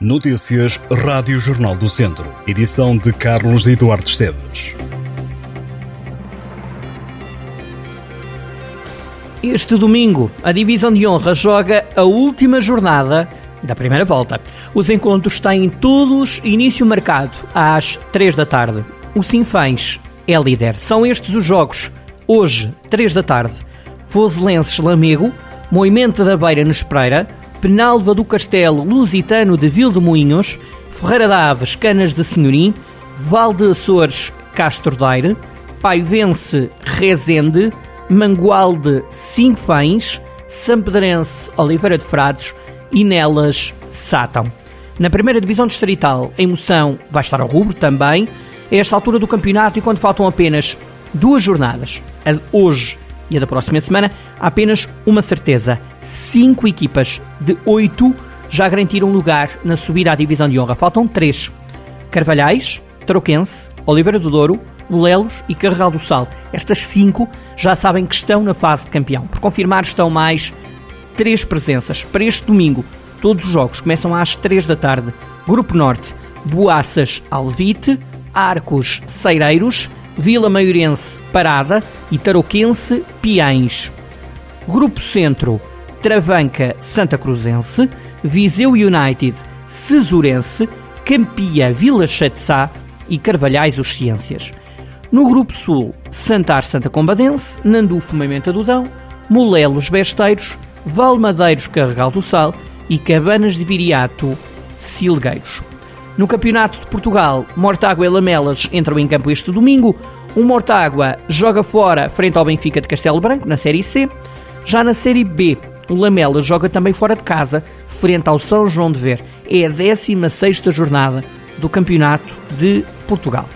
Notícias Rádio Jornal do Centro. Edição de Carlos Eduardo Esteves. Este domingo, a Divisão de Honra joga a última jornada da primeira volta. Os encontros têm todos início marcado às 3 da tarde. O Sinfãs é líder. São estes os jogos. Hoje, 3 da tarde. Voselenses Lamego, Moimento da Beira no Espreira, Penalva do Castelo Lusitano de Vildemoinhos, Ferreira da Aves Canas de Senhorim, Val de Açores Castro Daire, Paivense Rezende, Mangualde Sinfãs, Sampedrense Oliveira de Frades e Nelas Sátão. Na primeira divisão distrital, a emoção vai estar ao rubro também, a esta altura do campeonato e quando faltam apenas duas jornadas, a de hoje e a da próxima semana, há apenas uma certeza: cinco equipas de oito já garantiram lugar na subida à divisão de honra. Faltam três: Carvalhais, Troquense, Oliveira do Douro, Molelos e Carregal do Sal. Estas cinco já sabem que estão na fase de campeão. Por confirmar, estão mais três presenças para este domingo. Todos os jogos começam às três da tarde. Grupo Norte, Boaças Alvite, Arcos Ceireiros, Vila Maiorense Parada e Tarouquense Piães. Grupo Centro, Travanca Santa Cruzense, Viseu United Cesurense, Campia Vila Chatzá e Carvalhais Os Ciências. No Grupo Sul, Santar Santa Combadense, Nandufo Moimenta do Dão, Molelos Besteiros, Valmadeiros Carregal do Sal e Cabanas de Viriato Silgueiros. No Campeonato de Portugal, Mortágua e Lamelas entram em campo este domingo. O Mortágua joga fora frente ao Benfica de Castelo Branco, na Série C. Já na Série B, o Lamelas joga também fora de casa, frente ao São João de Ver. É a 16 jornada do Campeonato de Portugal.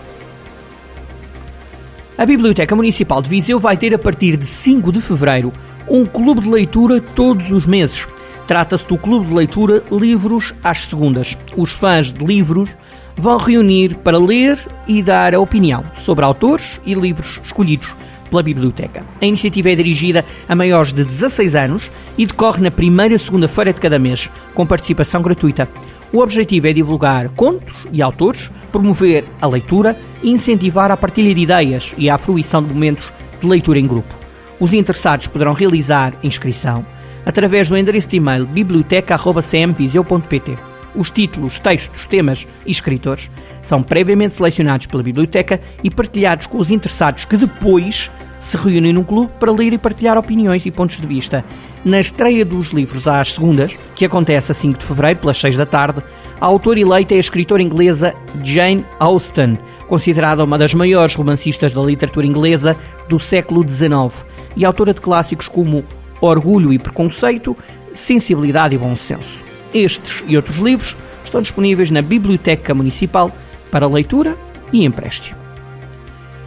A Biblioteca Municipal de Viseu vai ter a partir de 5 de fevereiro um clube de leitura todos os meses. Trata-se do clube de leitura Livros às Segundas. Os fãs de livros vão reunir para ler e dar a opinião sobre autores e livros escolhidos pela biblioteca. A iniciativa é dirigida a maiores de 16 anos e decorre na primeira segunda-feira de cada mês, com participação gratuita. O objetivo é divulgar contos e autores, promover a leitura e incentivar a partilha de ideias e a fruição de momentos de leitura em grupo. Os interessados poderão realizar inscrição através do endereço de e-mail biblioteca.cmviseu.pt. Os títulos, textos, temas e escritores são previamente selecionados pela biblioteca e partilhados com os interessados que depois se reúnem num clube para ler e partilhar opiniões e pontos de vista. Na estreia dos livros às segundas, que acontece a 5 de fevereiro, pelas 6 da tarde, a autora eleita é a escritora inglesa Jane Austen, considerada uma das maiores romancistas da literatura inglesa do século XIX e autora de clássicos como Orgulho e Preconceito, Sensibilidade e Bom Senso. Estes e outros livros estão disponíveis na Biblioteca Municipal para leitura e empréstimo.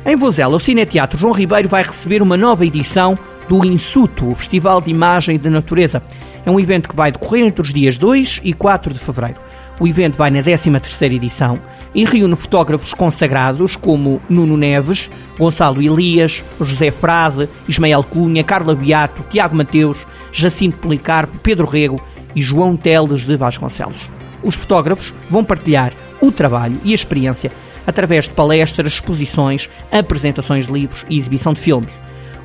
Em Vozela, o Cineteatro João Ribeiro vai receber uma nova edição do Insuto, o Festival de Imagem de Natureza. É um evento que vai decorrer entre os dias 2 e 4 de fevereiro. O evento vai na 13ª edição e reúne fotógrafos consagrados como Nuno Neves, Gonçalo Elias, José Frade, Ismael Cunha, Carla Beato, Tiago Mateus, Jacinto Policarpo, Pedro Rego e João Teles de Vasconcelos. Os fotógrafos vão partilhar o trabalho e a experiência através de palestras, exposições, apresentações de livros e exibição de filmes.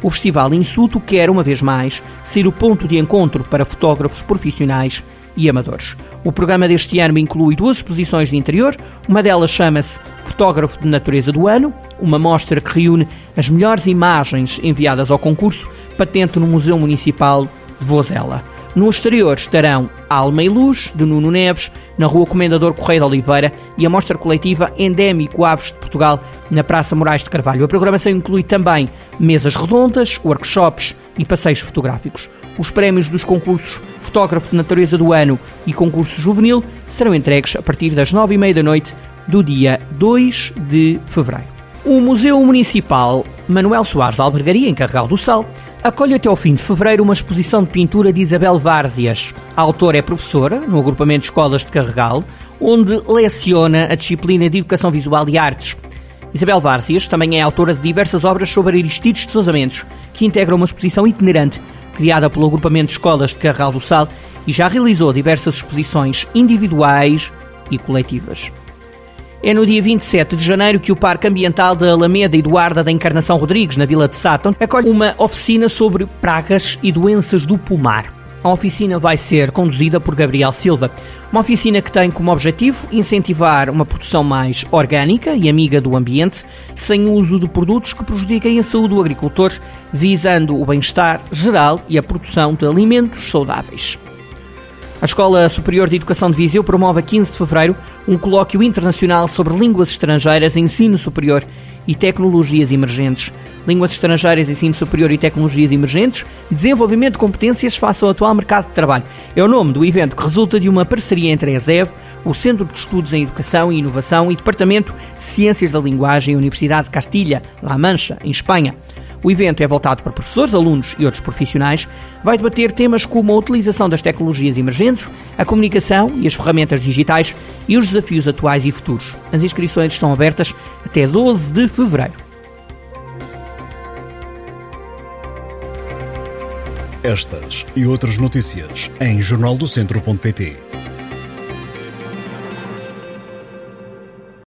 O Festival Insulto quer, uma vez mais, ser o ponto de encontro para fotógrafos profissionais e amadores. O programa deste ano inclui duas exposições de interior, uma delas chama-se Fotógrafo de Natureza do Ano, uma mostra que reúne as melhores imagens enviadas ao concurso, patente no Museu Municipal de Vozela. No exterior estarão Alma e Luz, de Nuno Neves, na Rua Comendador Correia de Oliveira e a mostra coletiva Endémico Aves de Portugal, na Praça Moraes de Carvalho. A programação inclui também mesas redondas, workshops e passeios fotográficos. Os prémios dos concursos Fotógrafo de Natureza do Ano e Concurso Juvenil serão entregues a partir das nove e meia da noite do dia 2 de fevereiro. O Museu Municipal Manuel Soares da Albergaria, em Carregal do Sal, acolhe até ao fim de fevereiro uma exposição de pintura de Isabel Várzias. A autora é professora no agrupamento de escolas de Carregal, onde leciona a disciplina de Educação Visual e Artes. Isabel Várzias também é autora de diversas obras sobre Aristides de Sousa Mendes, que integram uma exposição itinerante criada pelo agrupamento de escolas de Carregal do Sal e já realizou diversas exposições individuais e coletivas. É no dia 27 de janeiro que o Parque Ambiental da Alameda Eduarda da Encarnação Rodrigues, na Vila de Sátão, acolhe uma oficina sobre pragas e doenças do pomar. A oficina vai ser conduzida por Gabriel Silva. Uma oficina que tem como objetivo incentivar uma produção mais orgânica e amiga do ambiente, sem o uso de produtos que prejudiquem a saúde do agricultor, visando o bem-estar geral e a produção de alimentos saudáveis. A Escola Superior de Educação de Viseu promove a 15 de fevereiro um colóquio internacional sobre línguas estrangeiras, ensino superior e tecnologias emergentes. Línguas estrangeiras, ensino superior e tecnologias emergentes, desenvolvimento de competências face ao atual mercado de trabalho. É o nome do evento que resulta de uma parceria entre a ESEV, o Centro de Estudos em Educação e Inovação e Departamento de Ciências da Linguagem Universidade de Castilha-La Mancha, em Espanha. O evento é voltado para professores, alunos e outros profissionais. Vai debater temas como a utilização das tecnologias emergentes, a comunicação e as ferramentas digitais e os desafios atuais e futuros. As inscrições estão abertas até 12 de fevereiro. Estas e outras notícias em jornaldocentro.pt.